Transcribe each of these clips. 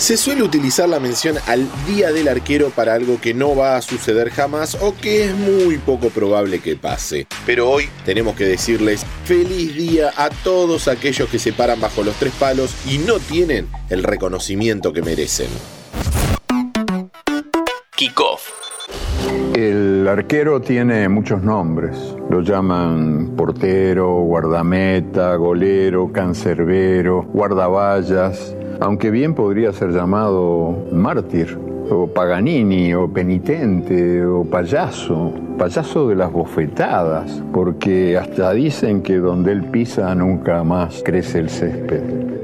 Se suele utilizar la mención al Día del Arquero para algo que no va a suceder jamás o que es muy poco probable que pase. Pero hoy tenemos que decirles feliz día a todos aquellos que se paran bajo los tres palos y no tienen el reconocimiento que merecen. Kickoff. El arquero tiene muchos nombres. Lo llaman portero, guardameta, golero, cancerbero, guardaballas aunque bien podría ser llamado mártir, o Paganini, o penitente, o payaso, payaso de las bofetadas, porque hasta dicen que donde él pisa nunca más crece el césped.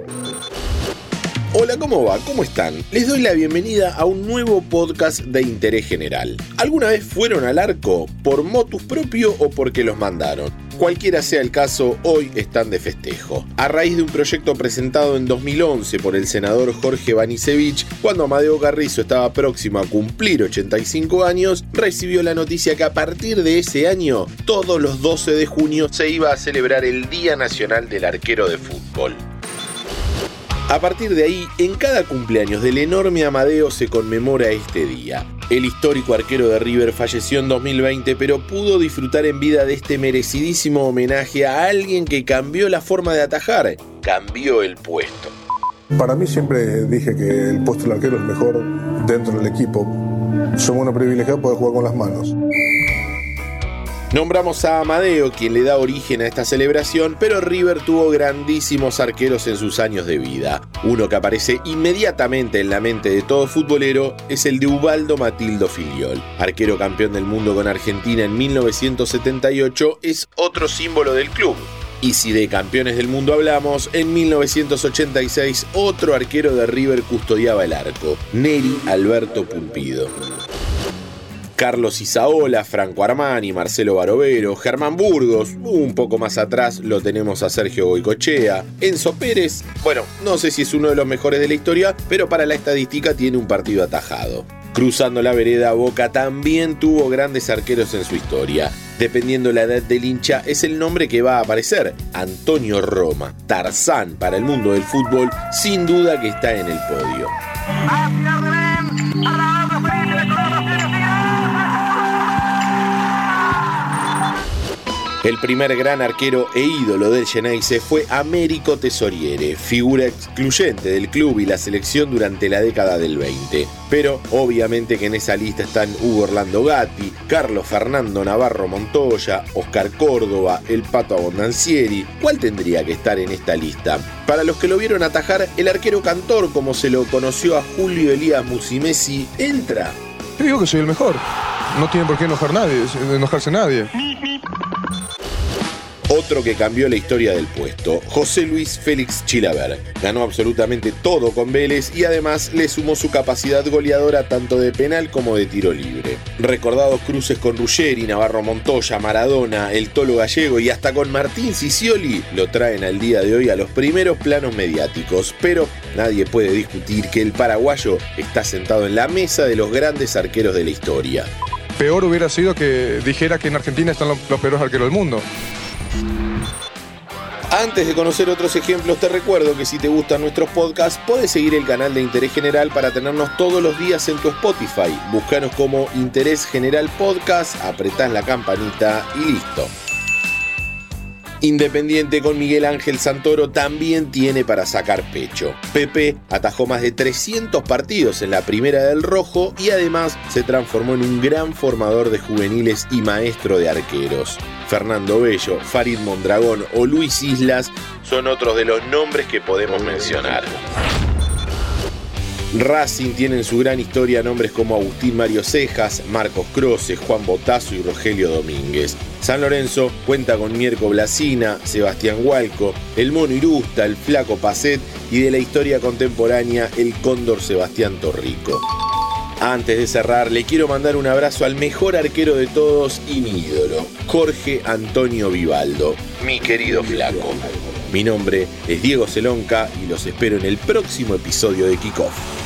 ¿Cómo va? ¿Cómo están? Les doy la bienvenida a un nuevo podcast de interés general. ¿Alguna vez fueron al arco por motus propio o porque los mandaron? Cualquiera sea el caso, hoy están de festejo. A raíz de un proyecto presentado en 2011 por el senador Jorge Banisevich, cuando Amadeo Garrizo estaba próximo a cumplir 85 años, recibió la noticia que a partir de ese año, todos los 12 de junio, se iba a celebrar el Día Nacional del Arquero de Fútbol. A partir de ahí, en cada cumpleaños del enorme Amadeo se conmemora este día. El histórico arquero de River falleció en 2020, pero pudo disfrutar en vida de este merecidísimo homenaje a alguien que cambió la forma de atajar, cambió el puesto. Para mí siempre dije que el puesto del arquero es mejor dentro del equipo. Somos unos privilegiados poder jugar con las manos. Nombramos a Amadeo, quien le da origen a esta celebración, pero River tuvo grandísimos arqueros en sus años de vida. Uno que aparece inmediatamente en la mente de todo futbolero es el de Ubaldo Matildo Filiol. Arquero campeón del mundo con Argentina en 1978, es otro símbolo del club. Y si de campeones del mundo hablamos, en 1986 otro arquero de River custodiaba el arco, Neri Alberto Pulpido. Carlos Isaola, Franco Armani, Marcelo Barovero, Germán Burgos, un poco más atrás lo tenemos a Sergio Goicochea, Enzo Pérez, bueno, no sé si es uno de los mejores de la historia, pero para la estadística tiene un partido atajado. Cruzando la vereda, Boca también tuvo grandes arqueros en su historia. Dependiendo la edad del hincha, es el nombre que va a aparecer. Antonio Roma, Tarzán para el mundo del fútbol, sin duda que está en el podio. El primer gran arquero e ídolo del Geneise fue Américo Tesoriere, figura excluyente del club y la selección durante la década del 20. Pero obviamente que en esa lista están Hugo Orlando Gatti, Carlos Fernando Navarro Montoya, Oscar Córdoba, El Pato Abondancieri. ¿Cuál tendría que estar en esta lista? Para los que lo vieron atajar, el arquero cantor, como se lo conoció a Julio Elías Musimesi, entra. Te digo que soy el mejor. No tiene por qué enojar nadie, enojarse nadie. Otro que cambió la historia del puesto, José Luis Félix Chilaver. Ganó absolutamente todo con Vélez y además le sumó su capacidad goleadora tanto de penal como de tiro libre. Recordados cruces con Ruggeri, Navarro Montoya, Maradona, el Tolo Gallego y hasta con Martín Sicioli lo traen al día de hoy a los primeros planos mediáticos, pero nadie puede discutir que el paraguayo está sentado en la mesa de los grandes arqueros de la historia. Peor hubiera sido que dijera que en Argentina están los, los peores arqueros del mundo. Antes de conocer otros ejemplos, te recuerdo que si te gustan nuestros podcasts, puedes seguir el canal de Interés General para tenernos todos los días en tu Spotify. Búscanos como Interés General Podcast, apretás la campanita y listo. Independiente con Miguel Ángel Santoro también tiene para sacar pecho. Pepe atajó más de 300 partidos en la primera del Rojo y además se transformó en un gran formador de juveniles y maestro de arqueros. Fernando Bello, Farid Mondragón o Luis Islas son otros de los nombres que podemos mencionar. Racing tiene en su gran historia nombres como Agustín Mario Cejas, Marcos Croce, Juan Botazo y Rogelio Domínguez. San Lorenzo cuenta con Mierco Blasina, Sebastián Hualco, el Mono Irusta, el Flaco Pacet y de la historia contemporánea el Cóndor Sebastián Torrico. Antes de cerrar, le quiero mandar un abrazo al mejor arquero de todos y mi ídolo, Jorge Antonio Vivaldo, mi querido flaco. Mi nombre es Diego Celonca y los espero en el próximo episodio de Kickoff.